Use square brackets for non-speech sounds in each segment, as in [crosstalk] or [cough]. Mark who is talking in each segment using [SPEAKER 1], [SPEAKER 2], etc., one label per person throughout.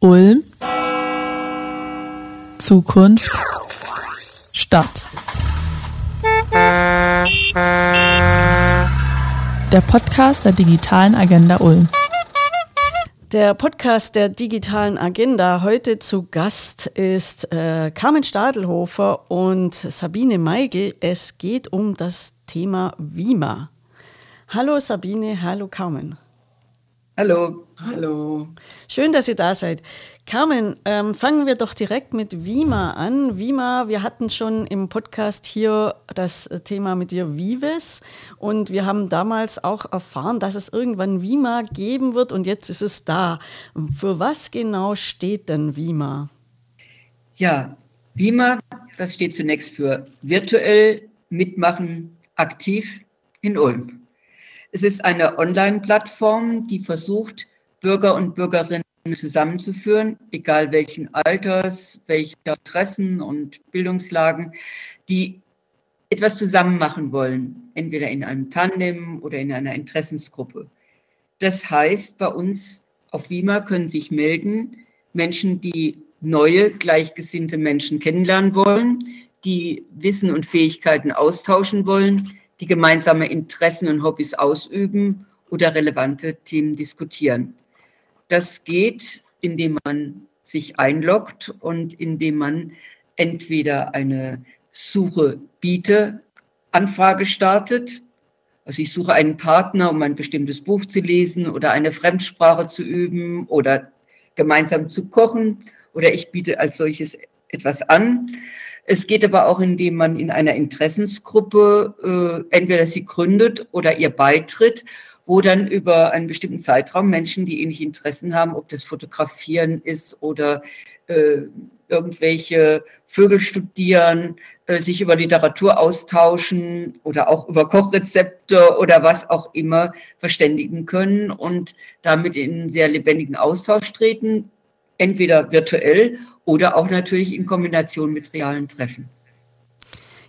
[SPEAKER 1] Ulm, Zukunft, Stadt. Der Podcast der digitalen Agenda Ulm.
[SPEAKER 2] Der Podcast der digitalen Agenda heute zu Gast ist äh, Carmen Stadelhofer und Sabine Meigel. Es geht um das Thema WIMA. Hallo Sabine, hallo Carmen.
[SPEAKER 3] Hallo. Hallo.
[SPEAKER 2] Schön, dass ihr da seid. Carmen, ähm, fangen wir doch direkt mit Vima an. Vima, wir hatten schon im Podcast hier das Thema mit dir Vives und wir haben damals auch erfahren, dass es irgendwann Vima geben wird und jetzt ist es da. Für was genau steht denn Vima?
[SPEAKER 3] Ja, Vima, das steht zunächst für virtuell mitmachen aktiv in Ulm. Es ist eine Online-Plattform, die versucht, Bürger und Bürgerinnen zusammenzuführen, egal welchen Alters, welcher Interessen und Bildungslagen, die etwas zusammen machen wollen, entweder in einem Tandem oder in einer Interessensgruppe. Das heißt, bei uns auf WIMA können sich melden Menschen, die neue, gleichgesinnte Menschen kennenlernen wollen, die Wissen und Fähigkeiten austauschen wollen, die gemeinsame Interessen und Hobbys ausüben oder relevante Themen diskutieren. Das geht, indem man sich einloggt und indem man entweder eine Suche biete Anfrage startet. Also ich suche einen Partner, um ein bestimmtes Buch zu lesen oder eine Fremdsprache zu üben oder gemeinsam zu kochen oder ich biete als solches etwas an. Es geht aber auch, indem man in einer Interessensgruppe äh, entweder sie gründet oder ihr beitritt, wo dann über einen bestimmten Zeitraum Menschen, die ähnliche Interessen haben, ob das Fotografieren ist oder äh, irgendwelche Vögel studieren, äh, sich über Literatur austauschen oder auch über Kochrezepte oder was auch immer verständigen können und damit in sehr lebendigen Austausch treten, entweder virtuell oder auch natürlich in Kombination mit realen Treffen.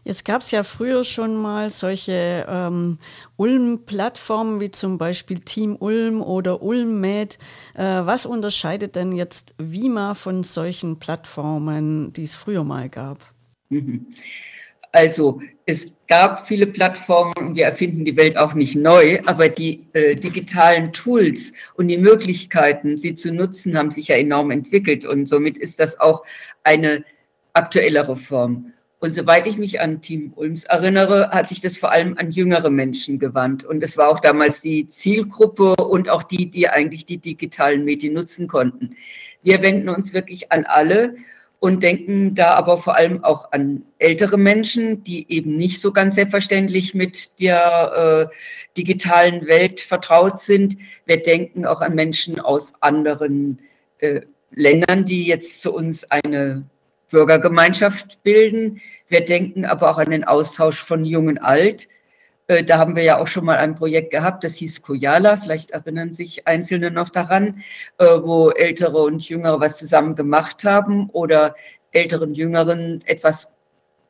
[SPEAKER 2] Jetzt gab es ja früher schon mal solche ähm, Ulm-Plattformen wie zum Beispiel Team Ulm oder UlmMed. Äh, was unterscheidet denn jetzt Vima von solchen Plattformen, die es früher mal gab?
[SPEAKER 3] Mhm. [laughs] Also es gab viele Plattformen wir erfinden die Welt auch nicht neu, aber die äh, digitalen Tools und die Möglichkeiten, sie zu nutzen, haben sich ja enorm entwickelt und somit ist das auch eine aktuellere Form. Und soweit ich mich an Team Ulms erinnere, hat sich das vor allem an jüngere Menschen gewandt. Und es war auch damals die Zielgruppe und auch die, die eigentlich die digitalen Medien nutzen konnten. Wir wenden uns wirklich an alle und denken da aber vor allem auch an ältere Menschen, die eben nicht so ganz selbstverständlich mit der äh, digitalen Welt vertraut sind. Wir denken auch an Menschen aus anderen äh, Ländern, die jetzt zu uns eine Bürgergemeinschaft bilden. Wir denken aber auch an den Austausch von Jung und Alt. Äh, da haben wir ja auch schon mal ein Projekt gehabt, das hieß Koyala, vielleicht erinnern sich Einzelne noch daran, äh, wo Ältere und Jüngere was zusammen gemacht haben oder Älteren, Jüngeren etwas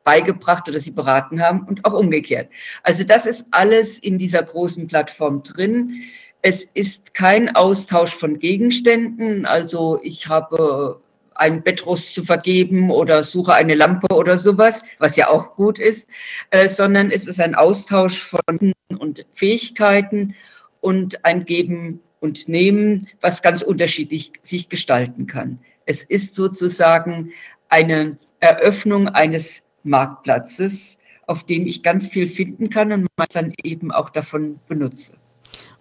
[SPEAKER 3] beigebracht oder sie beraten haben und auch umgekehrt. Also das ist alles in dieser großen Plattform drin. Es ist kein Austausch von Gegenständen. Also ich habe einen Bettrust zu vergeben oder suche eine Lampe oder sowas, was ja auch gut ist, äh, sondern es ist ein Austausch von und Fähigkeiten und ein Geben und Nehmen, was ganz unterschiedlich sich gestalten kann. Es ist sozusagen eine Eröffnung eines Marktplatzes, auf dem ich ganz viel finden kann und man dann eben auch davon benutze.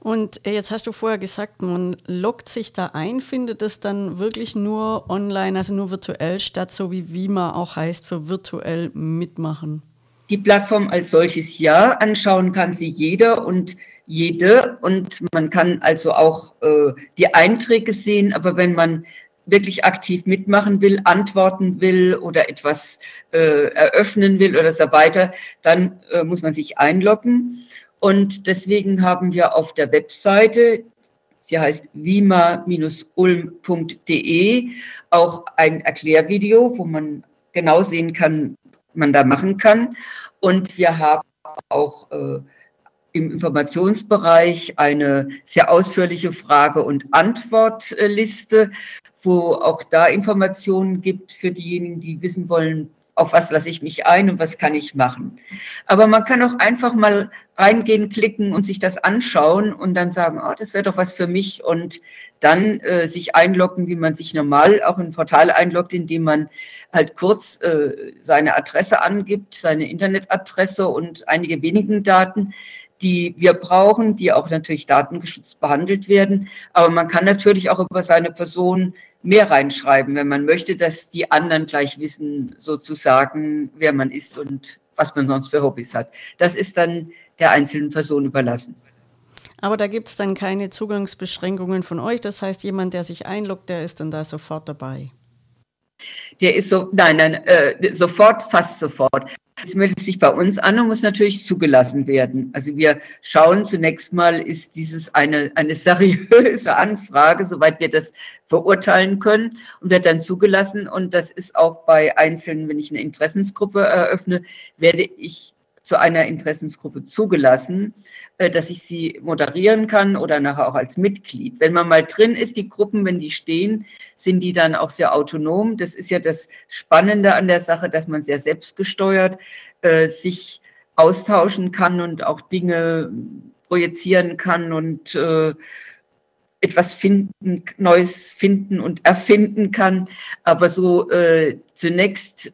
[SPEAKER 2] Und äh, jetzt hast du vorher gesagt, man loggt sich da ein, findet es dann wirklich nur online, also nur virtuell statt, so wie Vima auch heißt, für virtuell mitmachen.
[SPEAKER 3] Die Plattform als solches ja, anschauen kann sie jeder und jede und man kann also auch äh, die Einträge sehen, aber wenn man wirklich aktiv mitmachen will, antworten will oder etwas äh, eröffnen will oder so weiter, dann äh, muss man sich einloggen. Und deswegen haben wir auf der Webseite, sie heißt wima-ulm.de, auch ein Erklärvideo, wo man genau sehen kann, was man da machen kann. Und wir haben auch äh, im Informationsbereich eine sehr ausführliche Frage- und Antwortliste, wo auch da Informationen gibt für diejenigen, die wissen wollen, auf was lasse ich mich ein und was kann ich machen. Aber man kann auch einfach mal reingehen, klicken und sich das anschauen und dann sagen, oh, das wäre doch was für mich und dann äh, sich einloggen, wie man sich normal auch in ein Portal einloggt, indem man halt kurz äh, seine Adresse angibt, seine Internetadresse und einige wenigen Daten die wir brauchen, die auch natürlich datengeschützt behandelt werden. Aber man kann natürlich auch über seine Person mehr reinschreiben, wenn man möchte, dass die anderen gleich wissen, sozusagen, wer man ist und was man sonst für Hobbys hat. Das ist dann der einzelnen Person überlassen.
[SPEAKER 2] Aber da gibt es dann keine Zugangsbeschränkungen von euch. Das heißt, jemand, der sich einloggt, der ist dann da sofort dabei.
[SPEAKER 3] Der ist so, nein, nein, äh, sofort, fast sofort. Es meldet sich bei uns an und muss natürlich zugelassen werden. Also wir schauen zunächst mal, ist dieses eine, eine seriöse [laughs] Anfrage, soweit wir das verurteilen können und wird dann zugelassen. Und das ist auch bei Einzelnen, wenn ich eine Interessensgruppe eröffne, werde ich zu einer Interessensgruppe zugelassen, äh, dass ich sie moderieren kann oder nachher auch als Mitglied. Wenn man mal drin ist, die Gruppen, wenn die stehen, sind die dann auch sehr autonom. Das ist ja das Spannende an der Sache, dass man sehr selbstgesteuert äh, sich austauschen kann und auch Dinge projizieren kann und äh, etwas finden, Neues finden und erfinden kann. Aber so äh, zunächst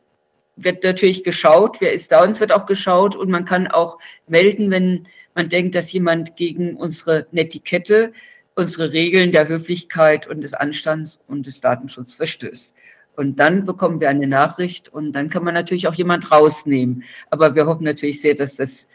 [SPEAKER 3] wird natürlich geschaut, wer ist da und es wird auch geschaut und man kann auch melden, wenn man denkt, dass jemand gegen unsere Netiquette, unsere Regeln der Höflichkeit und des Anstands und des Datenschutzes verstößt. Und dann bekommen wir eine Nachricht und dann kann man natürlich auch jemand rausnehmen. Aber wir hoffen natürlich sehr, dass das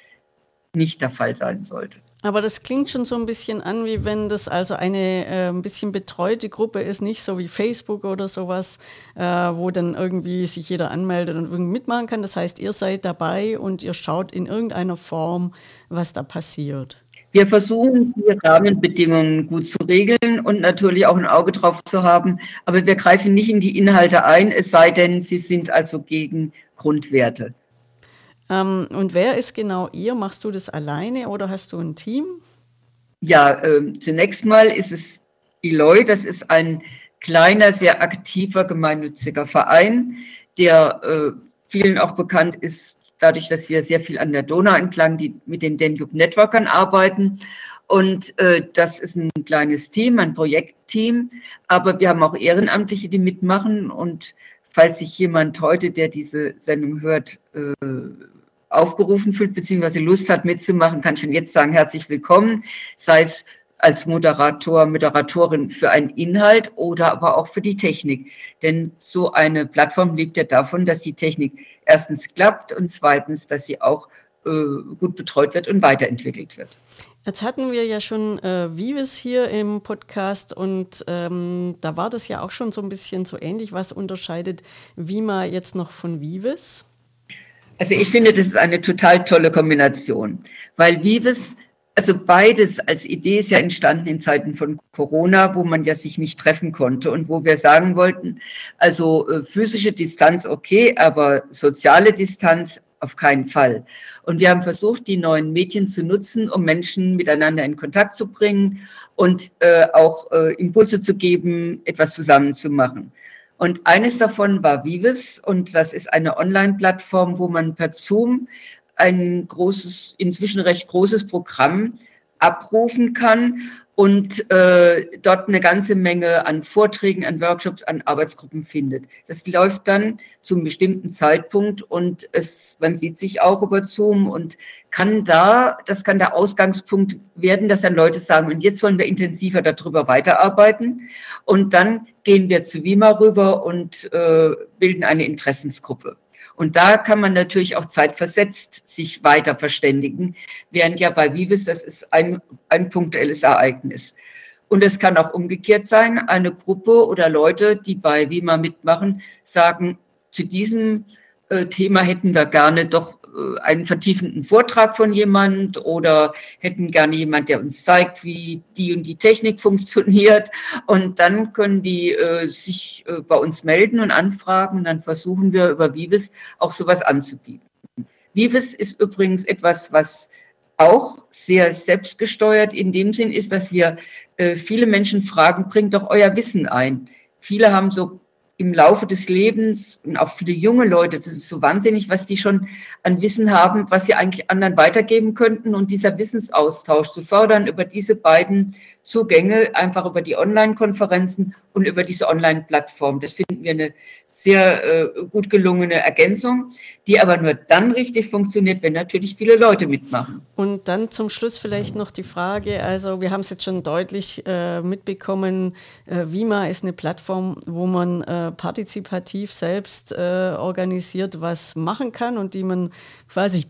[SPEAKER 3] nicht der Fall sein sollte.
[SPEAKER 2] Aber das klingt schon so ein bisschen an, wie wenn das also eine äh, ein bisschen betreute Gruppe ist, nicht so wie Facebook oder sowas, äh, wo dann irgendwie sich jeder anmeldet und irgendwie mitmachen kann. Das heißt, ihr seid dabei und ihr schaut in irgendeiner Form, was da passiert.
[SPEAKER 3] Wir versuchen, die Rahmenbedingungen gut zu regeln und natürlich auch ein Auge drauf zu haben. Aber wir greifen nicht in die Inhalte ein, es sei denn, sie sind also gegen Grundwerte.
[SPEAKER 2] Ähm, und wer ist genau ihr? Machst du das alleine oder hast du ein Team?
[SPEAKER 3] Ja, äh, zunächst mal ist es Eloy, das ist ein kleiner, sehr aktiver gemeinnütziger Verein, der äh, vielen auch bekannt ist, dadurch, dass wir sehr viel an der Donau entlang die, mit den Danube Networkern arbeiten. Und äh, das ist ein kleines Team, ein Projektteam, aber wir haben auch Ehrenamtliche, die mitmachen. Und falls sich jemand heute, der diese Sendung hört, äh, aufgerufen fühlt, beziehungsweise Lust hat mitzumachen, kann ich schon jetzt sagen, herzlich willkommen, sei es als Moderator, Moderatorin für einen Inhalt oder aber auch für die Technik. Denn so eine Plattform lebt ja davon, dass die Technik erstens klappt und zweitens, dass sie auch äh, gut betreut wird und weiterentwickelt wird.
[SPEAKER 2] Jetzt hatten wir ja schon äh, Vives hier im Podcast und ähm, da war das ja auch schon so ein bisschen so ähnlich. Was unterscheidet Vima jetzt noch von Vives?
[SPEAKER 3] Also ich finde, das ist eine total tolle Kombination, weil Vives, also beides als Idee ist ja entstanden in Zeiten von Corona, wo man ja sich nicht treffen konnte und wo wir sagen wollten, also äh, physische Distanz okay, aber soziale Distanz auf keinen Fall. Und wir haben versucht, die neuen Medien zu nutzen, um Menschen miteinander in Kontakt zu bringen und äh, auch äh, Impulse zu geben, etwas zusammen zu machen. Und eines davon war Vives. Und das ist eine Online-Plattform, wo man per Zoom ein großes, inzwischen recht großes Programm abrufen kann und äh, dort eine ganze Menge an Vorträgen, an Workshops, an Arbeitsgruppen findet. Das läuft dann zum bestimmten Zeitpunkt und es, man sieht sich auch über Zoom und kann da, das kann der Ausgangspunkt werden, dass dann Leute sagen, und jetzt wollen wir intensiver darüber weiterarbeiten. Und dann gehen wir zu Wima rüber und äh, bilden eine Interessensgruppe. Und da kann man natürlich auch zeitversetzt sich weiter verständigen, während ja bei Vives, das ist ein, ein punktuelles Ereignis. Und es kann auch umgekehrt sein, eine Gruppe oder Leute, die bei Wima mitmachen, sagen, zu diesem äh, Thema hätten wir gerne doch einen vertiefenden Vortrag von jemand oder hätten gerne jemand, der uns zeigt, wie die und die Technik [laughs] funktioniert. Und dann können die äh, sich äh, bei uns melden und anfragen. Und dann versuchen wir über Vives auch sowas anzubieten. Vives ist übrigens etwas, was auch sehr selbstgesteuert in dem Sinn ist, dass wir äh, viele Menschen fragen, bringt doch euer Wissen ein. Viele haben so im Laufe des Lebens und auch viele junge Leute, das ist so wahnsinnig, was die schon an Wissen haben, was sie eigentlich anderen weitergeben könnten und dieser Wissensaustausch zu fördern über diese beiden Zugänge, einfach über die Online-Konferenzen und über diese Online-Plattform. Das finden wir eine sehr äh, gut gelungene Ergänzung, die aber nur dann richtig funktioniert, wenn natürlich viele Leute mitmachen.
[SPEAKER 2] Und dann zum Schluss vielleicht noch die Frage, also wir haben es jetzt schon deutlich äh, mitbekommen, äh, Vima ist eine Plattform, wo man äh, partizipativ selbst äh, organisiert was machen kann und die man quasi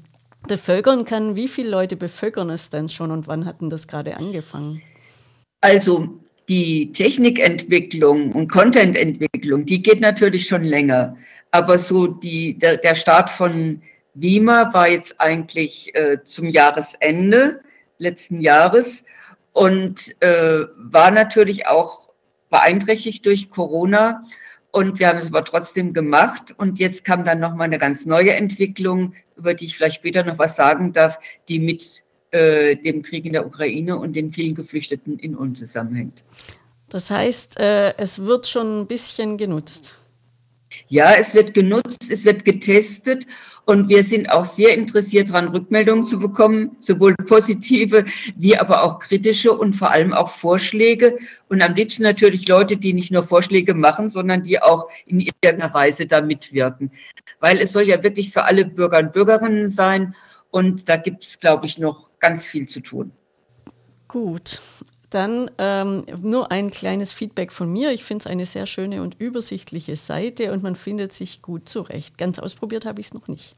[SPEAKER 2] bevölkern kann. Wie viele Leute bevölkern es denn schon und wann hatten das gerade angefangen?
[SPEAKER 3] Also die Technikentwicklung und Contententwicklung, die geht natürlich schon länger. Aber so die, der, der Start von Wima war jetzt eigentlich äh, zum Jahresende letzten Jahres und äh, war natürlich auch beeinträchtigt durch Corona. Und wir haben es aber trotzdem gemacht. Und jetzt kam dann nochmal eine ganz neue Entwicklung, über die ich vielleicht später noch was sagen darf, die mit äh, dem Krieg in der Ukraine und den vielen Geflüchteten in Ulm zusammenhängt.
[SPEAKER 2] Das heißt, äh, es wird schon ein bisschen genutzt.
[SPEAKER 3] Ja, es wird genutzt, es wird getestet und wir sind auch sehr interessiert daran, Rückmeldungen zu bekommen, sowohl positive wie aber auch kritische und vor allem auch Vorschläge. Und am liebsten natürlich Leute, die nicht nur Vorschläge machen, sondern die auch in irgendeiner Weise da mitwirken. Weil es soll ja wirklich für alle Bürger und Bürgerinnen sein und da gibt es, glaube ich, noch ganz viel zu tun.
[SPEAKER 2] Gut. Dann ähm, nur ein kleines Feedback von mir. Ich finde es eine sehr schöne und übersichtliche Seite und man findet sich gut zurecht. Ganz ausprobiert habe ich es noch nicht.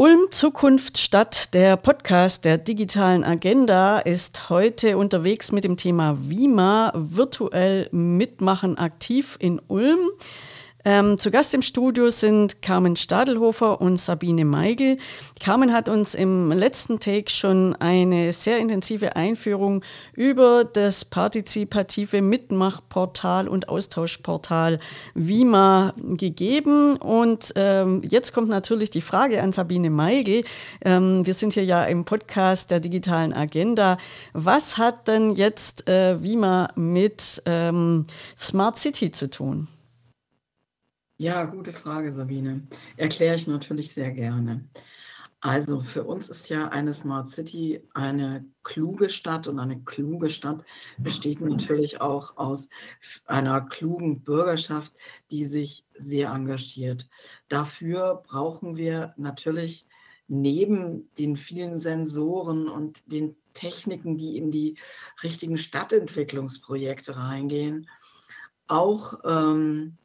[SPEAKER 2] Ulm Zukunft Stadt, der Podcast der digitalen Agenda, ist heute unterwegs mit dem Thema WIMA, virtuell mitmachen aktiv in Ulm. Ähm, zu Gast im Studio sind Carmen Stadelhofer und Sabine Meigel. Carmen hat uns im letzten Take schon eine sehr intensive Einführung über das partizipative Mitmachportal und Austauschportal Vima gegeben. Und ähm, jetzt kommt natürlich die Frage an Sabine Meigel. Ähm, wir sind hier ja im Podcast der digitalen Agenda. Was hat denn jetzt äh, Vima mit ähm, Smart City zu tun?
[SPEAKER 4] Ja, gute Frage, Sabine. Erkläre ich natürlich sehr gerne. Also für uns ist ja eine Smart City eine kluge Stadt und eine kluge Stadt besteht natürlich auch aus einer klugen Bürgerschaft, die sich sehr engagiert. Dafür brauchen wir natürlich neben den vielen Sensoren und den Techniken, die in die richtigen Stadtentwicklungsprojekte reingehen, auch ähm,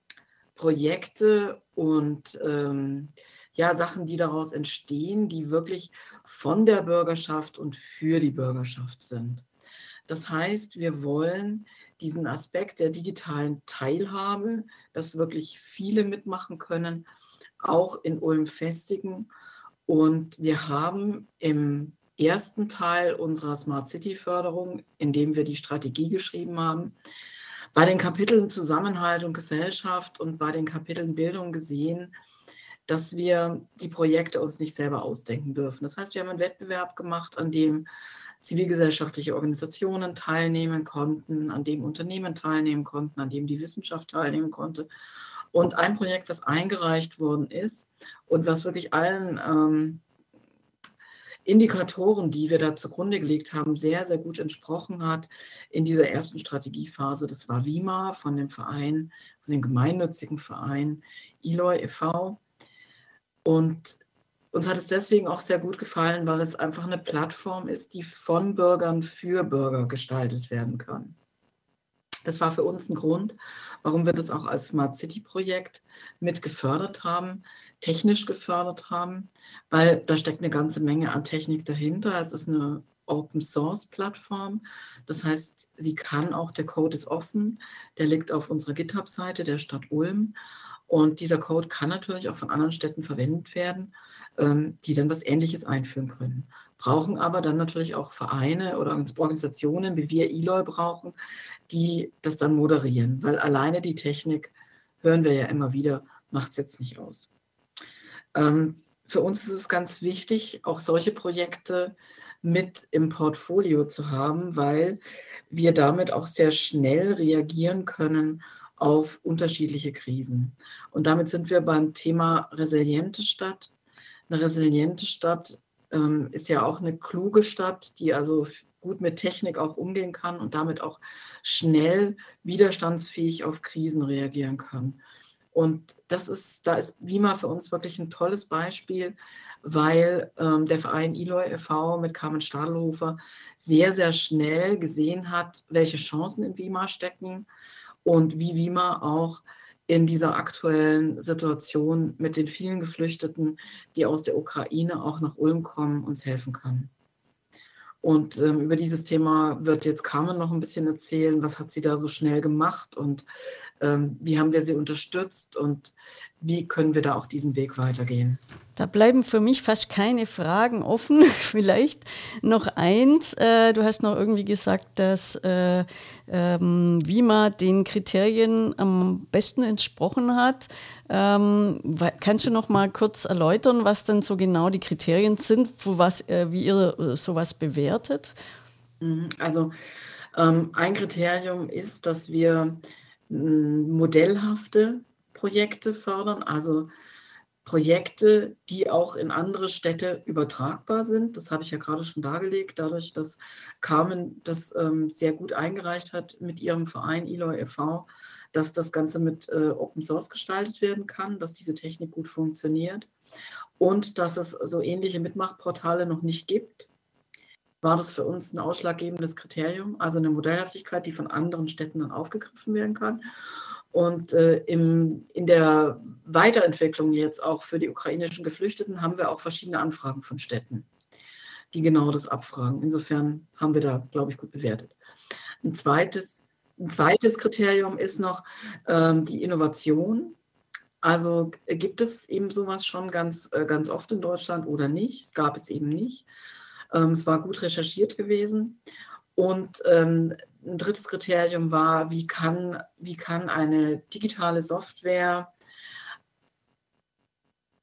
[SPEAKER 4] Projekte und ähm, ja, Sachen, die daraus entstehen, die wirklich von der Bürgerschaft und für die Bürgerschaft sind. Das heißt, wir wollen diesen Aspekt der digitalen Teilhabe, dass wirklich viele mitmachen können, auch in Ulm festigen. Und wir haben im ersten Teil unserer Smart City Förderung, in dem wir die Strategie geschrieben haben, bei den Kapiteln Zusammenhalt und Gesellschaft und bei den Kapiteln Bildung gesehen, dass wir die Projekte uns nicht selber ausdenken dürfen. Das heißt, wir haben einen Wettbewerb gemacht, an dem zivilgesellschaftliche Organisationen teilnehmen konnten, an dem Unternehmen teilnehmen konnten, an dem die Wissenschaft teilnehmen konnte. Und ein Projekt, was eingereicht worden ist und was wirklich allen ähm, Indikatoren, die wir da zugrunde gelegt haben, sehr, sehr gut entsprochen hat in dieser ersten Strategiephase. Das war WIMA von dem Verein, von dem gemeinnützigen Verein Eloy e.V. Und uns hat es deswegen auch sehr gut gefallen, weil es einfach eine Plattform ist, die von Bürgern für Bürger gestaltet werden kann. Das war für uns ein Grund, warum wir das auch als Smart City Projekt mit gefördert haben, technisch gefördert haben, weil da steckt eine ganze Menge an Technik dahinter. Es ist eine Open Source Plattform. Das heißt, sie kann auch, der Code ist offen, der liegt auf unserer GitHub-Seite der Stadt Ulm. Und dieser Code kann natürlich auch von anderen Städten verwendet werden, ähm, die dann was Ähnliches einführen können. Brauchen aber dann natürlich auch Vereine oder Organisationen, wie wir Eloy brauchen, die das dann moderieren, weil alleine die Technik, hören wir ja immer wieder, macht es jetzt nicht aus. Ähm, für uns ist es ganz wichtig, auch solche Projekte mit im Portfolio zu haben, weil wir damit auch sehr schnell reagieren können auf unterschiedliche Krisen. Und damit sind wir beim Thema resiliente Stadt. Eine resiliente Stadt ähm, ist ja auch eine kluge Stadt, die also gut mit Technik auch umgehen kann und damit auch schnell widerstandsfähig auf Krisen reagieren kann. Und das ist, da ist WIMA für uns wirklich ein tolles Beispiel, weil ähm, der Verein Eloy e.V. mit Carmen Stadelhofer sehr, sehr schnell gesehen hat, welche Chancen in WIMA stecken und wie WIMA auch in dieser aktuellen Situation mit den vielen Geflüchteten, die aus der Ukraine auch nach Ulm kommen, uns helfen kann. Und ähm, über dieses Thema wird jetzt Carmen noch ein bisschen erzählen, was hat sie da so schnell gemacht und wie haben wir sie unterstützt und wie können wir da auch diesen Weg weitergehen?
[SPEAKER 2] Da bleiben für mich fast keine Fragen offen. [laughs] Vielleicht noch eins. Äh, du hast noch irgendwie gesagt, dass äh, ähm, Wima den Kriterien am besten entsprochen hat. Ähm, kannst du noch mal kurz erläutern, was denn so genau die Kriterien sind, für was, äh, wie ihr sowas bewertet?
[SPEAKER 4] Mhm. Also ähm, ein Kriterium ist, dass wir modellhafte Projekte fördern, also Projekte, die auch in andere Städte übertragbar sind. Das habe ich ja gerade schon dargelegt, dadurch, dass Carmen das ähm, sehr gut eingereicht hat mit ihrem Verein Eloy e.V., dass das Ganze mit äh, Open Source gestaltet werden kann, dass diese Technik gut funktioniert und dass es so ähnliche Mitmachportale noch nicht gibt, war das für uns ein ausschlaggebendes Kriterium, also eine Modellhaftigkeit, die von anderen Städten dann aufgegriffen werden kann. Und äh, im, in der Weiterentwicklung jetzt auch für die ukrainischen Geflüchteten haben wir auch verschiedene Anfragen von Städten, die genau das abfragen. Insofern haben wir da, glaube ich, gut bewertet. Ein zweites, ein zweites Kriterium ist noch ähm, die Innovation. Also gibt es eben sowas schon ganz, äh, ganz oft in Deutschland oder nicht? Es gab es eben nicht. Ähm, es war gut recherchiert gewesen. Und ähm, ein drittes Kriterium war, wie kann, wie kann eine digitale Software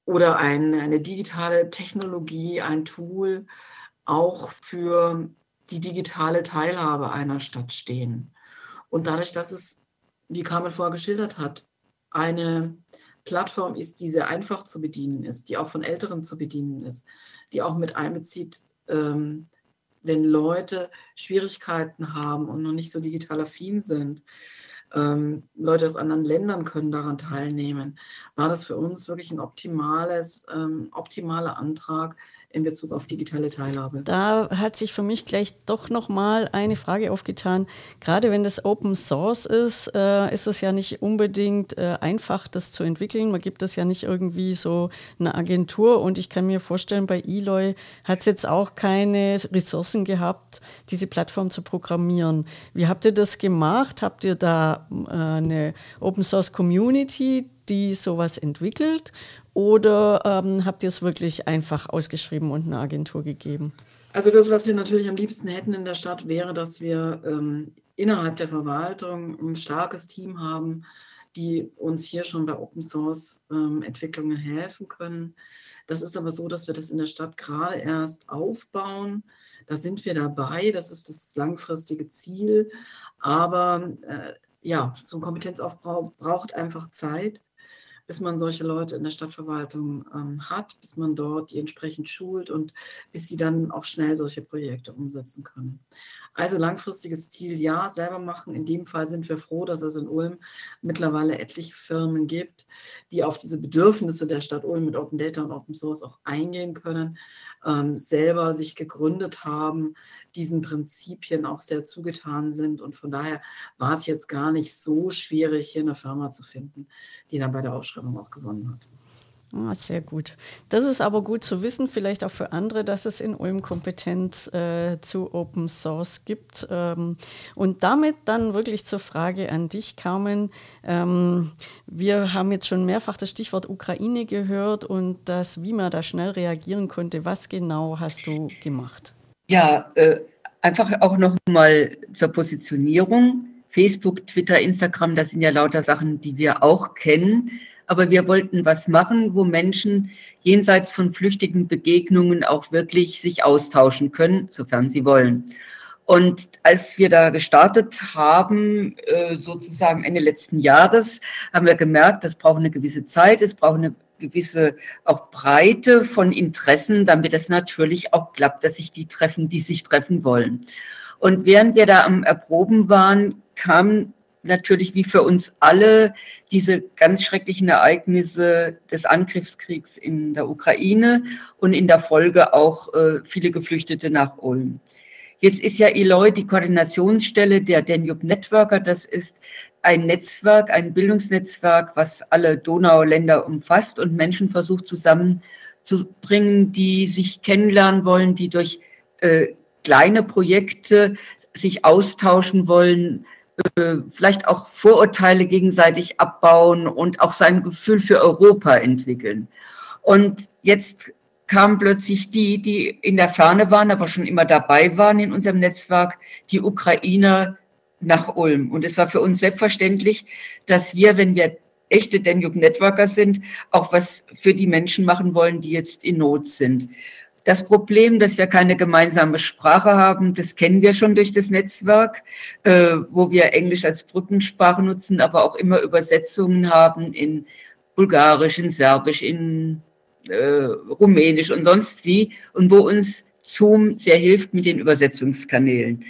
[SPEAKER 4] oder ein, eine digitale Technologie, ein Tool auch für die digitale Teilhabe einer Stadt stehen. Und dadurch, dass es, wie Carmen vorher geschildert hat, eine Plattform ist, die sehr einfach zu bedienen ist, die auch von Älteren zu bedienen ist, die auch mit einbezieht, ähm, wenn Leute Schwierigkeiten haben und noch nicht so digital affin sind, ähm, Leute aus anderen Ländern können daran teilnehmen, war das für uns wirklich ein optimales, ähm, optimaler Antrag, in Bezug auf digitale Teilhabe.
[SPEAKER 2] Da hat sich für mich gleich doch noch mal eine Frage aufgetan. Gerade wenn das Open Source ist, äh, ist es ja nicht unbedingt äh, einfach, das zu entwickeln. Man gibt das ja nicht irgendwie so eine Agentur. Und ich kann mir vorstellen, bei Eloy hat es jetzt auch keine Ressourcen gehabt, diese Plattform zu programmieren. Wie habt ihr das gemacht? Habt ihr da äh, eine Open Source Community, die sowas entwickelt? Oder ähm, habt ihr es wirklich einfach ausgeschrieben und eine Agentur gegeben?
[SPEAKER 4] Also das, was wir natürlich am liebsten hätten in der Stadt, wäre, dass wir ähm, innerhalb der Verwaltung ein starkes Team haben, die uns hier schon bei Open Source ähm, Entwicklungen helfen können. Das ist aber so, dass wir das in der Stadt gerade erst aufbauen. Da sind wir dabei, das ist das langfristige Ziel. Aber äh, ja, so ein Kompetenzaufbau braucht einfach Zeit bis man solche Leute in der Stadtverwaltung ähm, hat, bis man dort die entsprechend schult und bis sie dann auch schnell solche Projekte umsetzen können. Also langfristiges Ziel, ja, selber machen. In dem Fall sind wir froh, dass es in Ulm mittlerweile etliche Firmen gibt, die auf diese Bedürfnisse der Stadt Ulm mit Open Data und Open Source auch eingehen können, ähm, selber sich gegründet haben, diesen Prinzipien auch sehr zugetan sind. Und von daher war es jetzt gar nicht so schwierig, hier eine Firma zu finden, die dann bei der Ausschreibung auch gewonnen hat.
[SPEAKER 2] Ah, sehr gut. Das ist aber gut zu wissen, vielleicht auch für andere, dass es in Ulm Kompetenz äh, zu Open Source gibt. Ähm, und damit dann wirklich zur Frage an dich, Carmen. Ähm, wir haben jetzt schon mehrfach das Stichwort Ukraine gehört und das, wie man da schnell reagieren konnte. Was genau hast du gemacht?
[SPEAKER 3] Ja, äh, einfach auch noch mal zur Positionierung. Facebook, Twitter, Instagram, das sind ja lauter Sachen, die wir auch kennen. Aber wir wollten was machen, wo Menschen jenseits von flüchtigen Begegnungen auch wirklich sich austauschen können, sofern sie wollen. Und als wir da gestartet haben, äh, sozusagen Ende letzten Jahres, haben wir gemerkt, das braucht eine gewisse Zeit, es braucht eine gewisse auch Breite von Interessen, damit es natürlich auch klappt, dass sich die treffen, die sich treffen wollen. Und während wir da am Erproben waren, kam natürlich wie für uns alle diese ganz schrecklichen Ereignisse des Angriffskriegs in der Ukraine und in der Folge auch äh, viele Geflüchtete nach Ulm. Jetzt ist ja Eloy die Koordinationsstelle der Danube Networker. Das ist ein Netzwerk, ein Bildungsnetzwerk, was alle Donauländer umfasst und Menschen versucht zusammenzubringen, die sich kennenlernen wollen, die durch äh, kleine Projekte sich austauschen wollen, äh, vielleicht auch Vorurteile gegenseitig abbauen und auch sein Gefühl für Europa entwickeln. Und jetzt kamen plötzlich die, die in der Ferne waren, aber schon immer dabei waren in unserem Netzwerk, die Ukrainer nach Ulm. Und es war für uns selbstverständlich, dass wir, wenn wir echte Danube Networker sind, auch was für die Menschen machen wollen, die jetzt in Not sind. Das Problem, dass wir keine gemeinsame Sprache haben, das kennen wir schon durch das Netzwerk, äh, wo wir Englisch als Brückensprache nutzen, aber auch immer Übersetzungen haben in Bulgarisch, in Serbisch, in äh, Rumänisch und sonst wie und wo uns Zoom sehr hilft mit den Übersetzungskanälen.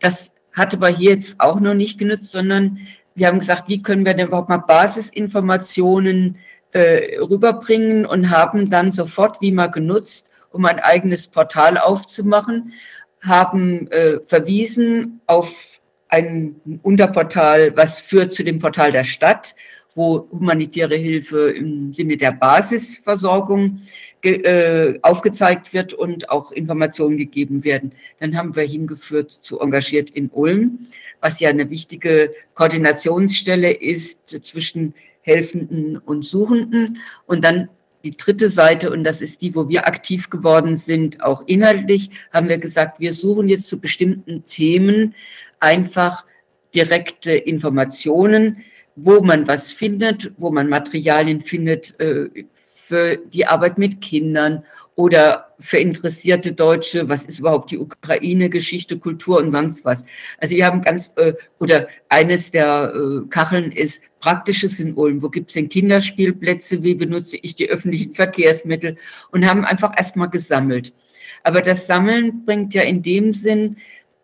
[SPEAKER 3] Das hat aber hier jetzt auch noch nicht genutzt, sondern wir haben gesagt, wie können wir denn überhaupt mal Basisinformationen äh, rüberbringen und haben dann sofort wie mal genutzt, um ein eigenes Portal aufzumachen, haben äh, verwiesen auf ein Unterportal, was führt zu dem Portal der Stadt, wo humanitäre Hilfe im Sinne der Basisversorgung äh, aufgezeigt wird und auch Informationen gegeben werden. Dann haben wir hingeführt zu Engagiert in Ulm, was ja eine wichtige Koordinationsstelle ist zwischen Helfenden und Suchenden. Und dann die dritte Seite, und das ist die, wo wir aktiv geworden sind, auch inhaltlich, haben wir gesagt, wir suchen jetzt zu bestimmten Themen einfach direkte Informationen, wo man was findet, wo man Materialien findet äh, für die Arbeit mit Kindern oder für interessierte Deutsche, was ist überhaupt die Ukraine, Geschichte, Kultur und sonst was. Also wir haben ganz, äh, oder eines der äh, Kacheln ist Praktisches in Ulm. Wo gibt es denn Kinderspielplätze? Wie benutze ich die öffentlichen Verkehrsmittel? Und haben einfach erstmal gesammelt. Aber das Sammeln bringt ja in dem Sinn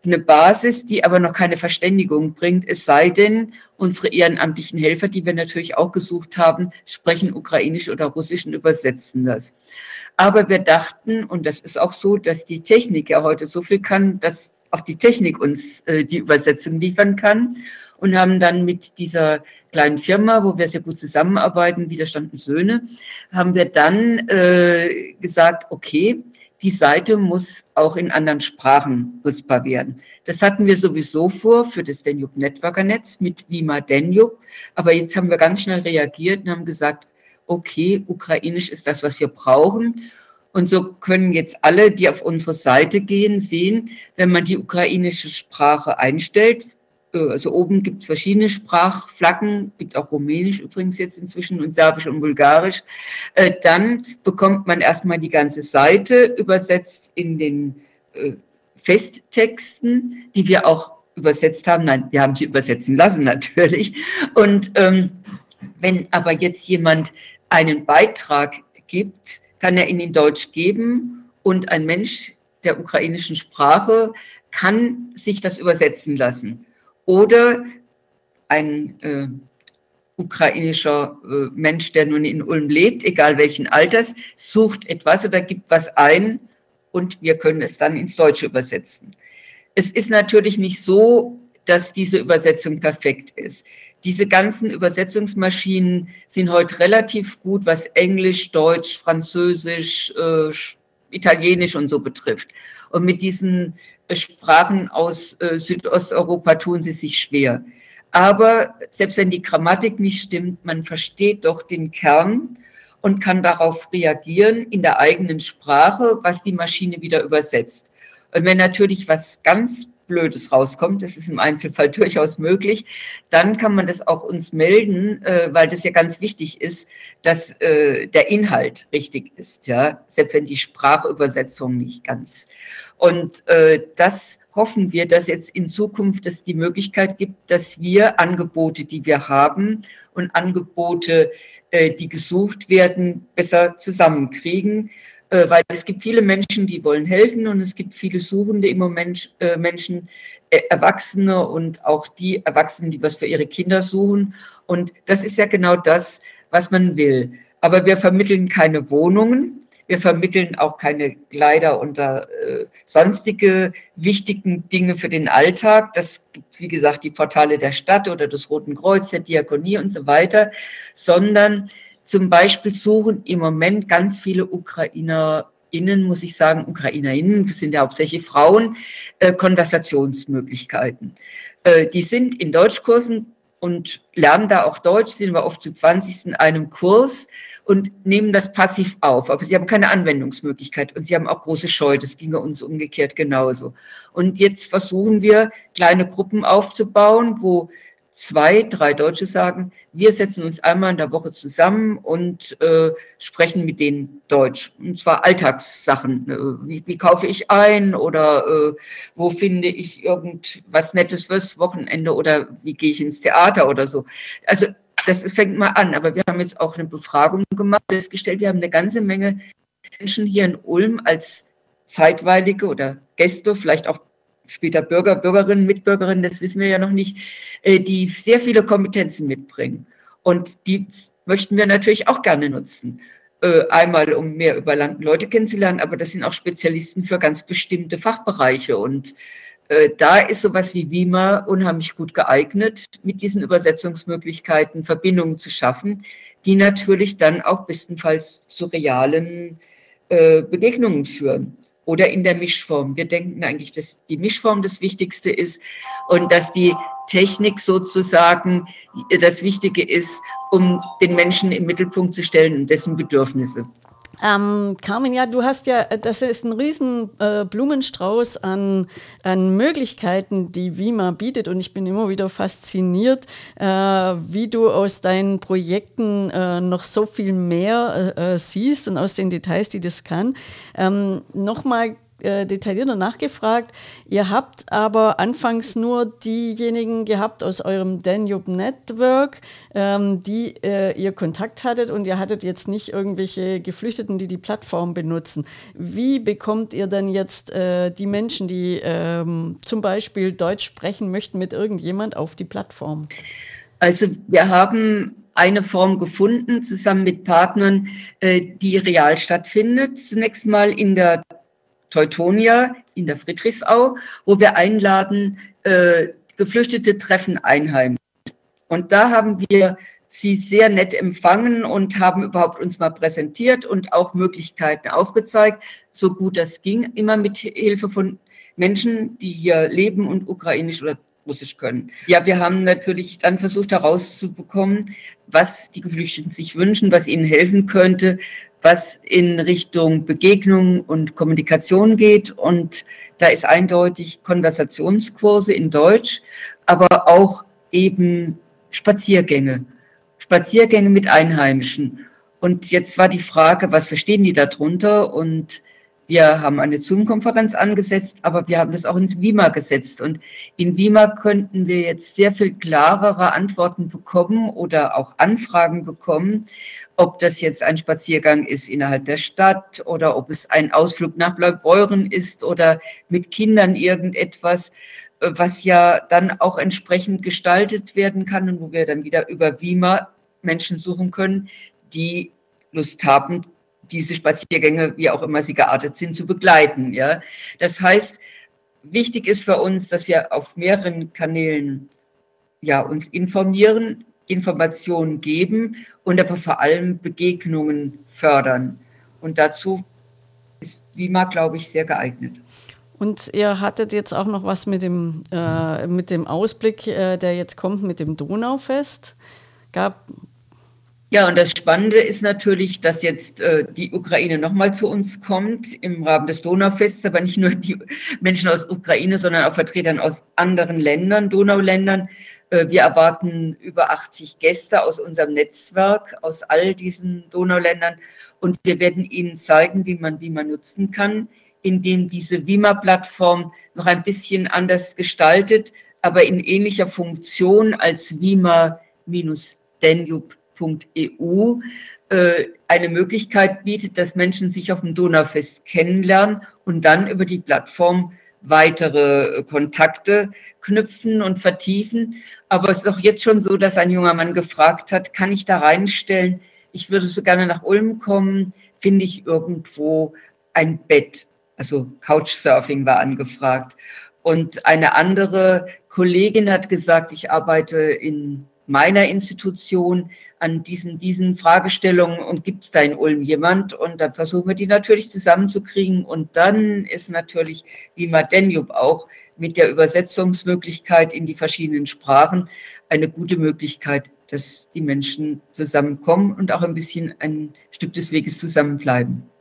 [SPEAKER 3] eine Basis, die aber noch keine Verständigung bringt, es sei denn, unsere ehrenamtlichen Helfer, die wir natürlich auch gesucht haben, sprechen ukrainisch oder russisch und übersetzen das. Aber wir dachten, und das ist auch so, dass die Technik ja heute so viel kann, dass auch die Technik uns äh, die Übersetzung liefern kann und haben dann mit dieser kleinen Firma, wo wir sehr gut zusammenarbeiten, Widerstand und Söhne, haben wir dann äh, gesagt, okay, die Seite muss auch in anderen Sprachen nutzbar werden. Das hatten wir sowieso vor für das Danube Networker Netz mit Vima Danube. Aber jetzt haben wir ganz schnell reagiert und haben gesagt, okay, ukrainisch ist das, was wir brauchen. Und so können jetzt alle, die auf unsere Seite gehen, sehen, wenn man die ukrainische Sprache einstellt, also oben gibt es verschiedene Sprachflaggen, gibt auch Rumänisch übrigens jetzt inzwischen und Serbisch und Bulgarisch. Äh, dann bekommt man erstmal die ganze Seite übersetzt in den äh, Festtexten, die wir auch übersetzt haben. Nein, wir haben sie übersetzen lassen [laughs] natürlich. Und ähm, wenn aber jetzt jemand einen Beitrag gibt, kann er ihn in Deutsch geben und ein Mensch der ukrainischen Sprache kann sich das übersetzen lassen oder ein äh, ukrainischer äh, Mensch, der nun in Ulm lebt, egal welchen Alters, sucht etwas oder gibt was ein und wir können es dann ins Deutsche übersetzen. Es ist natürlich nicht so, dass diese Übersetzung perfekt ist. Diese ganzen Übersetzungsmaschinen sind heute relativ gut, was Englisch, Deutsch, Französisch, äh, Italienisch und so betrifft. Und mit diesen Sprachen aus äh, Südosteuropa tun sie sich schwer. Aber selbst wenn die Grammatik nicht stimmt, man versteht doch den Kern und kann darauf reagieren in der eigenen Sprache, was die Maschine wieder übersetzt. Und wenn natürlich was ganz Blödes rauskommt, das ist im Einzelfall [laughs] durchaus möglich, dann kann man das auch uns melden, äh, weil das ja ganz wichtig ist, dass äh, der Inhalt richtig ist, ja, selbst wenn die Sprachübersetzung nicht ganz. Und äh, das hoffen wir, dass jetzt in Zukunft es die Möglichkeit gibt, dass wir Angebote, die wir haben und Angebote, äh, die gesucht werden, besser zusammenkriegen äh, weil es gibt viele Menschen, die wollen helfen und es gibt viele Suchende im Moment, äh, Menschen, äh, Erwachsene und auch die Erwachsenen, die was für ihre Kinder suchen. Und das ist ja genau das, was man will. Aber wir vermitteln keine Wohnungen. Wir vermitteln auch keine Kleider oder äh, sonstige wichtigen Dinge für den Alltag. Das gibt, wie gesagt, die Portale der Stadt oder des Roten Kreuz, der Diakonie und so weiter, sondern zum Beispiel suchen im Moment ganz viele UkrainerInnen, muss ich sagen, UkrainerInnen, das sind ja hauptsächlich Frauen, äh, Konversationsmöglichkeiten. Äh, die sind in Deutschkursen und lernen da auch Deutsch, sind wir oft zu 20. in einem Kurs und nehmen das passiv auf. Aber sie haben keine Anwendungsmöglichkeit und sie haben auch große Scheu. Das ginge uns umgekehrt genauso. Und jetzt versuchen wir, kleine Gruppen aufzubauen, wo zwei, drei Deutsche sagen, wir setzen uns einmal in der Woche zusammen und äh, sprechen mit denen Deutsch. Und zwar Alltagssachen. Äh, wie, wie kaufe ich ein oder äh, wo finde ich irgendwas Nettes fürs Wochenende oder wie gehe ich ins Theater oder so. Also das fängt mal an. Aber wir haben jetzt auch eine Befragung gemacht, festgestellt, wir haben eine ganze Menge Menschen hier in Ulm als zeitweilige oder Gäste, vielleicht auch später Bürger, Bürgerinnen, Mitbürgerinnen, das wissen wir ja noch nicht, äh, die sehr viele Kompetenzen mitbringen. Und die möchten wir natürlich auch gerne nutzen. Äh, einmal, um mehr über Leute kennenzulernen, aber das sind auch Spezialisten für ganz bestimmte Fachbereiche. Und äh, da ist sowas wie Wima unheimlich gut geeignet, mit diesen Übersetzungsmöglichkeiten Verbindungen zu schaffen, die natürlich dann auch bestenfalls zu realen Begegnungen führen oder in der Mischform. Wir denken eigentlich, dass die Mischform das Wichtigste ist und dass die Technik sozusagen das Wichtige ist, um den Menschen im Mittelpunkt zu stellen und dessen Bedürfnisse.
[SPEAKER 2] Ähm, Carmen, ja, du hast ja, das ist ein riesen äh, Blumenstrauß an, an Möglichkeiten, die Wima bietet und ich bin immer wieder fasziniert, äh, wie du aus deinen Projekten äh, noch so viel mehr äh, äh, siehst und aus den Details, die das kann. Ähm, Nochmal äh, detaillierter nachgefragt. Ihr habt aber anfangs nur diejenigen gehabt aus eurem Danube Network, ähm, die äh, ihr Kontakt hattet und ihr hattet jetzt nicht irgendwelche Geflüchteten, die die Plattform benutzen. Wie bekommt ihr denn jetzt äh, die Menschen, die ähm, zum Beispiel Deutsch sprechen möchten, mit irgendjemand auf die Plattform?
[SPEAKER 3] Also wir haben eine Form gefunden, zusammen mit Partnern, äh, die real stattfindet. Zunächst mal in der Teutonia in der Friedrichsau, wo wir einladen, äh, Geflüchtete treffen Einheim. Und da haben wir sie sehr nett empfangen und haben überhaupt uns mal präsentiert und auch Möglichkeiten aufgezeigt, so gut das ging, immer mit Hilfe von Menschen, die hier leben und ukrainisch oder Russisch können. Ja, wir haben natürlich dann versucht herauszubekommen, was die Geflüchteten sich wünschen, was ihnen helfen könnte, was in Richtung Begegnung und Kommunikation geht. Und da ist eindeutig Konversationskurse in Deutsch, aber auch eben Spaziergänge, Spaziergänge mit Einheimischen. Und jetzt war die Frage, was verstehen die darunter? Und wir haben eine Zoom-Konferenz angesetzt, aber wir haben das auch ins Wima gesetzt. Und in Wima könnten wir jetzt sehr viel klarere Antworten bekommen oder auch Anfragen bekommen, ob das jetzt ein Spaziergang ist innerhalb der Stadt oder ob es ein Ausflug nach Blaubeuren ist oder mit Kindern irgendetwas, äh, was ja dann auch entsprechend gestaltet werden kann und wo wir dann wieder über Wima Menschen suchen können, die Lust haben, diese Spaziergänge, wie auch immer sie geartet sind, zu begleiten. Ja? Das heißt, wichtig ist für uns, dass wir auf mehreren Kanälen ja, uns informieren, Informationen geben und aber vor allem Begegnungen fördern. Und dazu ist WIMA, glaube ich, sehr geeignet.
[SPEAKER 2] Und ihr hattet jetzt auch noch was mit dem, äh, mit dem Ausblick, äh, der jetzt kommt, mit dem Donaufest. Gab
[SPEAKER 3] Ja, und das Spannende ist natürlich, dass jetzt äh, die Ukraine nochmal zu uns kommt im Rahmen des Donaufests, aber nicht nur die Menschen aus Ukraine, sondern auch Vertretern aus anderen Ländern, Donauländern. Äh, wir erwarten über 80 Gäste aus unserem Netzwerk, aus all diesen Donauländern. Und wir werden ihnen zeigen, wie man, wie man nutzen kann, indem diese WIMA-Plattform noch ein bisschen anders gestaltet, aber in ähnlicher Funktion als WIMA-Danube EU äh, eine Möglichkeit bietet, dass Menschen sich auf dem Donaufest kennenlernen und dann über die Plattform weitere äh, Kontakte knüpfen und vertiefen. Aber es ist auch jetzt schon so, dass ein junger Mann gefragt hat, kann ich da reinstellen, ich würde so gerne nach Ulm kommen, finde ich irgendwo ein Bett. Also Couchsurfing war angefragt. Und eine andere Kollegin hat gesagt, ich arbeite in meiner Institution an diesen, diesen Fragestellungen und gibt es da in Ulm jemand? Und dann versuchen wir die natürlich zusammenzukriegen. Und dann ist natürlich, wie Madenjub auch, mit der Übersetzungsmöglichkeit in die verschiedenen Sprachen eine gute Möglichkeit, dass die Menschen zusammenkommen und auch ein bisschen ein Stück des Weges zusammenbleiben.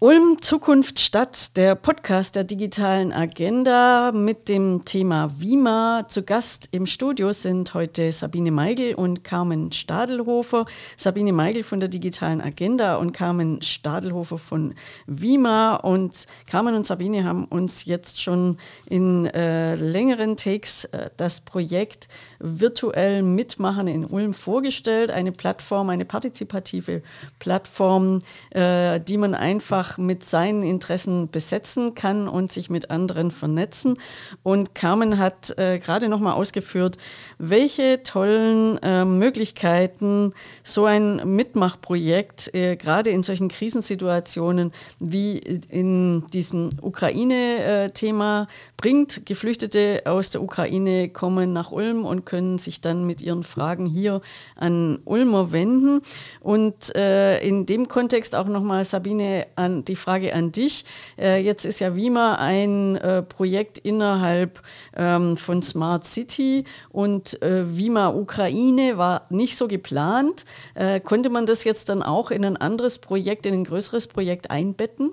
[SPEAKER 2] Ulm Zukunft Stadt, der Podcast der digitalen Agenda mit dem Thema WIMA. Zu Gast im Studio sind heute Sabine Meigel und Carmen Stadelhofer. Sabine Meigel von der digitalen Agenda und Carmen Stadelhofer von WIMA. Und Carmen und Sabine haben uns jetzt schon in äh, längeren Takes äh, das Projekt virtuell mitmachen in Ulm vorgestellt. Eine Plattform, eine partizipative Plattform, äh, die man einfach mit seinen Interessen besetzen kann und sich mit anderen vernetzen. Und Carmen hat äh, gerade noch mal ausgeführt, welche tollen äh, Möglichkeiten so ein Mitmachprojekt äh, gerade in solchen Krisensituationen wie in diesem Ukraine-Thema bringt. Geflüchtete aus der Ukraine kommen nach Ulm und können sich dann mit ihren Fragen hier an Ulmer wenden. Und äh, in dem Kontext auch nochmal, Sabine, an die Frage an dich. Äh, jetzt ist ja WIMA ein äh, Projekt innerhalb ähm, von Smart City und äh, WIMA Ukraine war nicht so geplant. Äh, konnte man das jetzt dann auch in ein anderes Projekt, in ein größeres Projekt einbetten?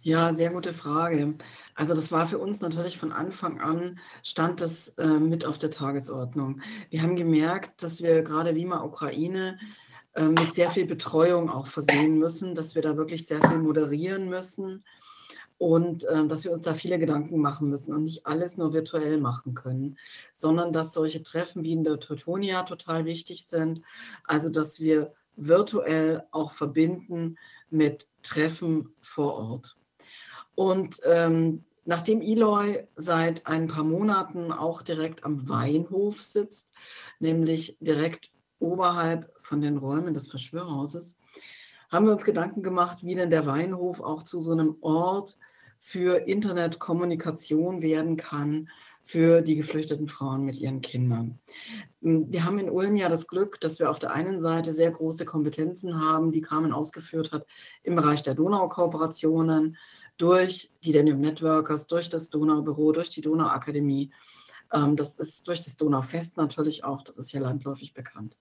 [SPEAKER 4] Ja, sehr gute Frage. Also das war für uns natürlich von Anfang an, stand das äh, mit auf der Tagesordnung. Wir haben gemerkt, dass wir gerade Wima Ukraine mit sehr viel Betreuung auch versehen müssen, dass wir da wirklich sehr viel moderieren müssen und äh, dass wir uns da viele Gedanken machen müssen und nicht alles nur virtuell machen können, sondern dass solche Treffen wie in der Teutonia total wichtig sind. Also dass wir virtuell auch verbinden mit Treffen vor Ort. Und ähm, nachdem Eloy seit ein paar Monaten auch direkt am Weinhof sitzt, nämlich direkt oberhalb von den Räumen des Verschwörhauses, haben wir uns Gedanken gemacht, wie denn der Weinhof auch zu so einem Ort für Internetkommunikation werden kann für die geflüchteten Frauen mit ihren Kindern. Wir haben in Ulm ja das Glück, dass wir auf der einen Seite sehr große Kompetenzen haben, die Carmen ausgeführt hat, im Bereich der Donaukooperationen, durch die Danube Networkers, durch das Donaubüro, durch die Donauakademie. Ähm, das ist durch das Donaufest natürlich auch, das ist ja landläufig bekannt.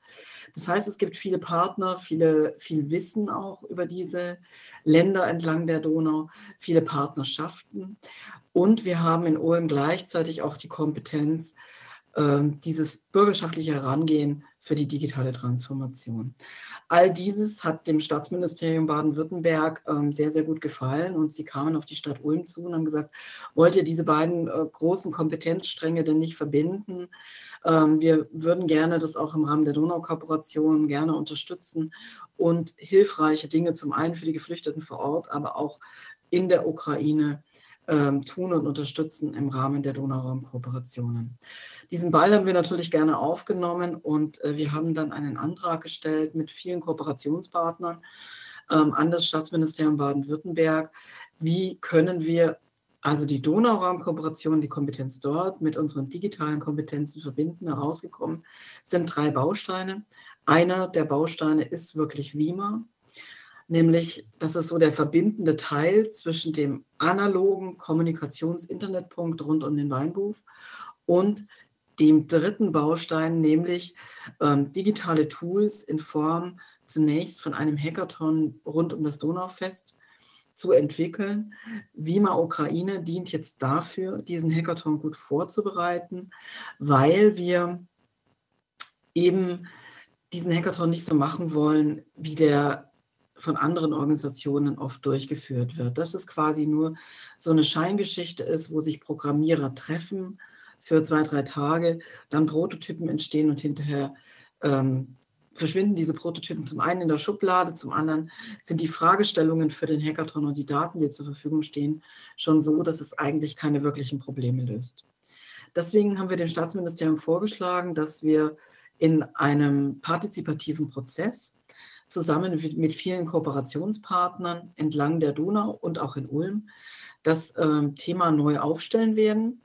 [SPEAKER 4] Das heißt, es gibt viele Partner, viele, viel Wissen auch über diese Länder entlang der Donau, viele Partnerschaften. Und wir haben in Ulm gleichzeitig auch die Kompetenz, ähm, dieses bürgerschaftliche Herangehen für die digitale Transformation. All dieses hat dem Staatsministerium Baden-Württemberg ähm, sehr, sehr gut gefallen und sie kamen auf die Stadt Ulm zu und haben gesagt, wollt ihr diese beiden äh, großen Kompetenzstränge denn nicht verbinden? Ähm, wir würden gerne das auch im Rahmen der Donaukooperation gerne unterstützen und hilfreiche Dinge zum einen für die Geflüchteten vor Ort, aber auch in der Ukraine ähm, tun und unterstützen im Rahmen der Donauraumkooperationen. Diesen Ball haben wir natürlich gerne aufgenommen und äh, wir haben dann einen Antrag gestellt mit vielen Kooperationspartnern ähm, an das Staatsministerium Baden-Württemberg. Wie können wir also die Donauraumkooperation, die Kompetenz dort mit unseren digitalen Kompetenzen verbinden? Herausgekommen sind drei Bausteine. Einer der Bausteine ist wirklich WIMA, nämlich das ist so der verbindende Teil zwischen dem analogen Kommunikations-Internetpunkt rund um den Weinberuf und dem dritten Baustein, nämlich ähm, digitale Tools in Form zunächst von einem Hackathon rund um das Donaufest zu entwickeln. Vima Ukraine dient jetzt dafür, diesen Hackathon gut vorzubereiten, weil wir eben diesen Hackathon nicht so machen wollen, wie der von anderen Organisationen oft durchgeführt wird. Dass es quasi nur so eine Scheingeschichte ist, wo sich Programmierer treffen für zwei, drei Tage, dann Prototypen entstehen und hinterher ähm, verschwinden diese Prototypen zum einen in der Schublade, zum anderen sind die Fragestellungen für den Hackathon und die Daten, die zur Verfügung stehen, schon so, dass es eigentlich keine wirklichen Probleme löst. Deswegen haben wir dem Staatsministerium vorgeschlagen, dass wir in einem partizipativen Prozess zusammen mit vielen Kooperationspartnern entlang der Donau und auch in Ulm das äh, Thema neu aufstellen werden.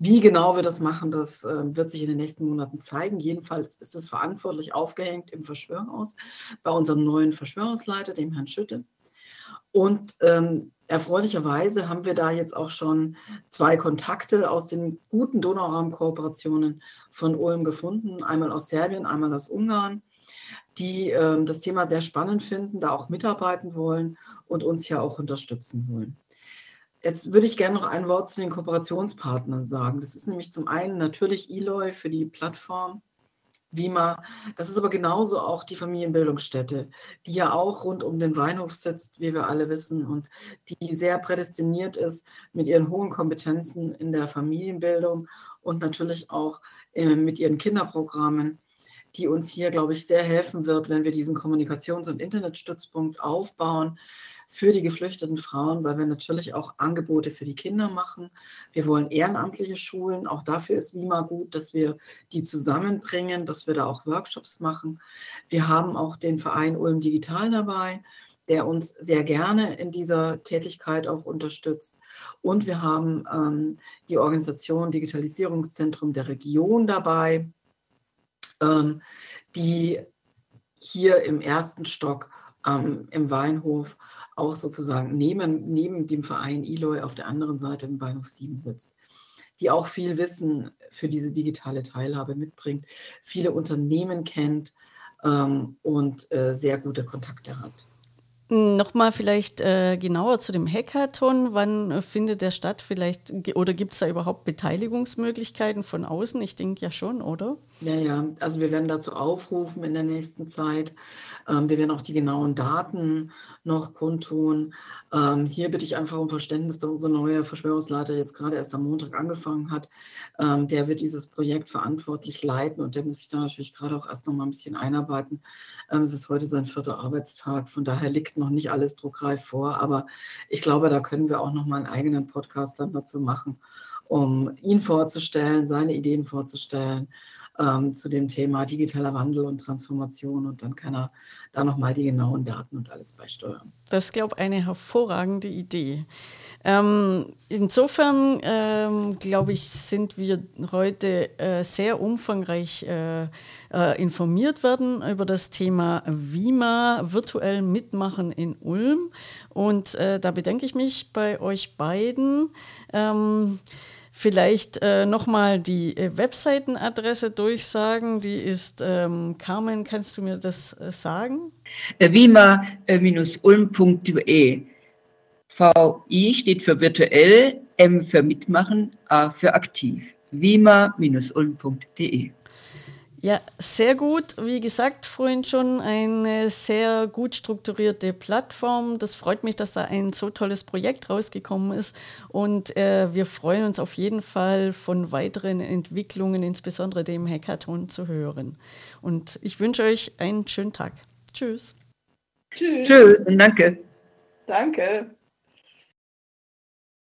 [SPEAKER 4] Wie genau wir das machen, das äh, wird sich in den nächsten Monaten zeigen. Jedenfalls ist es verantwortlich aufgehängt im Verschwörungshaus bei unserem neuen Verschwörungsleiter, dem Herrn Schütte. Und ähm, erfreulicherweise haben wir da jetzt auch schon zwei Kontakte aus den guten Donauraum-Kooperationen von Ulm gefunden, einmal aus Serbien, einmal aus Ungarn, die äh, das Thema sehr spannend finden, da auch mitarbeiten wollen und uns ja auch unterstützen wollen. Jetzt würde ich gerne noch ein Wort zu den Kooperationspartnern sagen. Das ist nämlich zum einen natürlich Eloy für die Plattform, Wima. Das ist aber genauso auch die Familienbildungsstätte, die ja auch rund um den Weinhof sitzt, wie wir alle wissen, und die sehr prädestiniert ist mit ihren hohen Kompetenzen in der Familienbildung und natürlich auch äh, mit ihren Kinderprogrammen, die uns hier, glaube ich, sehr helfen wird, wenn wir diesen Kommunikations- und Internetstützpunkt aufbauen für die geflüchteten Frauen, weil wir natürlich auch Angebote für die Kinder machen. Wir wollen ehrenamtliche Schulen. Auch dafür ist WIMA gut, dass wir die zusammenbringen, dass wir da auch Workshops machen. Wir haben auch den Verein Ulm Digital dabei, der uns sehr gerne in dieser Tätigkeit auch unterstützt. Und wir haben ähm, die Organisation Digitalisierungszentrum der Region dabei, ähm, die hier im ersten Stock ähm, im Weinhof auch sozusagen neben, neben dem Verein Eloy auf der anderen Seite im Bahnhof 7 sitzt, die auch viel Wissen für diese digitale Teilhabe mitbringt, viele Unternehmen kennt ähm, und äh, sehr gute Kontakte hat.
[SPEAKER 2] Nochmal vielleicht äh, genauer zu dem Hackathon. Wann äh, findet der statt? Vielleicht oder gibt es da überhaupt Beteiligungsmöglichkeiten von außen? Ich denke ja schon, oder?
[SPEAKER 4] Ja, ja. Also wir werden dazu aufrufen in der nächsten Zeit. Ähm, wir werden auch die genauen Daten noch kundtun. Ähm, hier bitte ich einfach um Verständnis, dass unser neuer Verschwörungsleiter jetzt gerade erst am Montag angefangen hat. Ähm, der wird dieses Projekt verantwortlich leiten und der muss sich da natürlich gerade auch erst noch mal ein bisschen einarbeiten. Ähm, es ist heute sein vierter Arbeitstag, von daher liegt noch nicht alles druckreif vor, aber ich glaube, da können wir auch noch mal einen eigenen Podcast dann dazu machen, um ihn vorzustellen, seine Ideen vorzustellen ähm, zu dem Thema digitaler Wandel und Transformation und dann kann er da nochmal die genauen Daten und alles beisteuern.
[SPEAKER 2] Das ist, glaube ich, eine hervorragende Idee. Ähm, insofern, ähm, glaube ich, sind wir heute äh, sehr umfangreich äh, äh, informiert worden über das Thema WIMA, virtuell mitmachen in Ulm. Und äh, da bedanke ich mich bei euch beiden. Ähm, Vielleicht äh, nochmal die äh, Webseitenadresse durchsagen. Die ist, ähm, Carmen, kannst du mir das äh, sagen?
[SPEAKER 3] Vima-ulm.de. VI steht für virtuell, M für mitmachen, A für aktiv. Vima-ulm.de.
[SPEAKER 2] Ja, sehr gut. Wie gesagt, vorhin schon eine sehr gut strukturierte Plattform. Das freut mich, dass da ein so tolles Projekt rausgekommen ist. Und äh, wir freuen uns auf jeden Fall von weiteren Entwicklungen, insbesondere dem Hackathon, zu hören. Und ich wünsche euch einen schönen Tag. Tschüss.
[SPEAKER 3] Tschüss. Tschüss und danke.
[SPEAKER 4] Danke.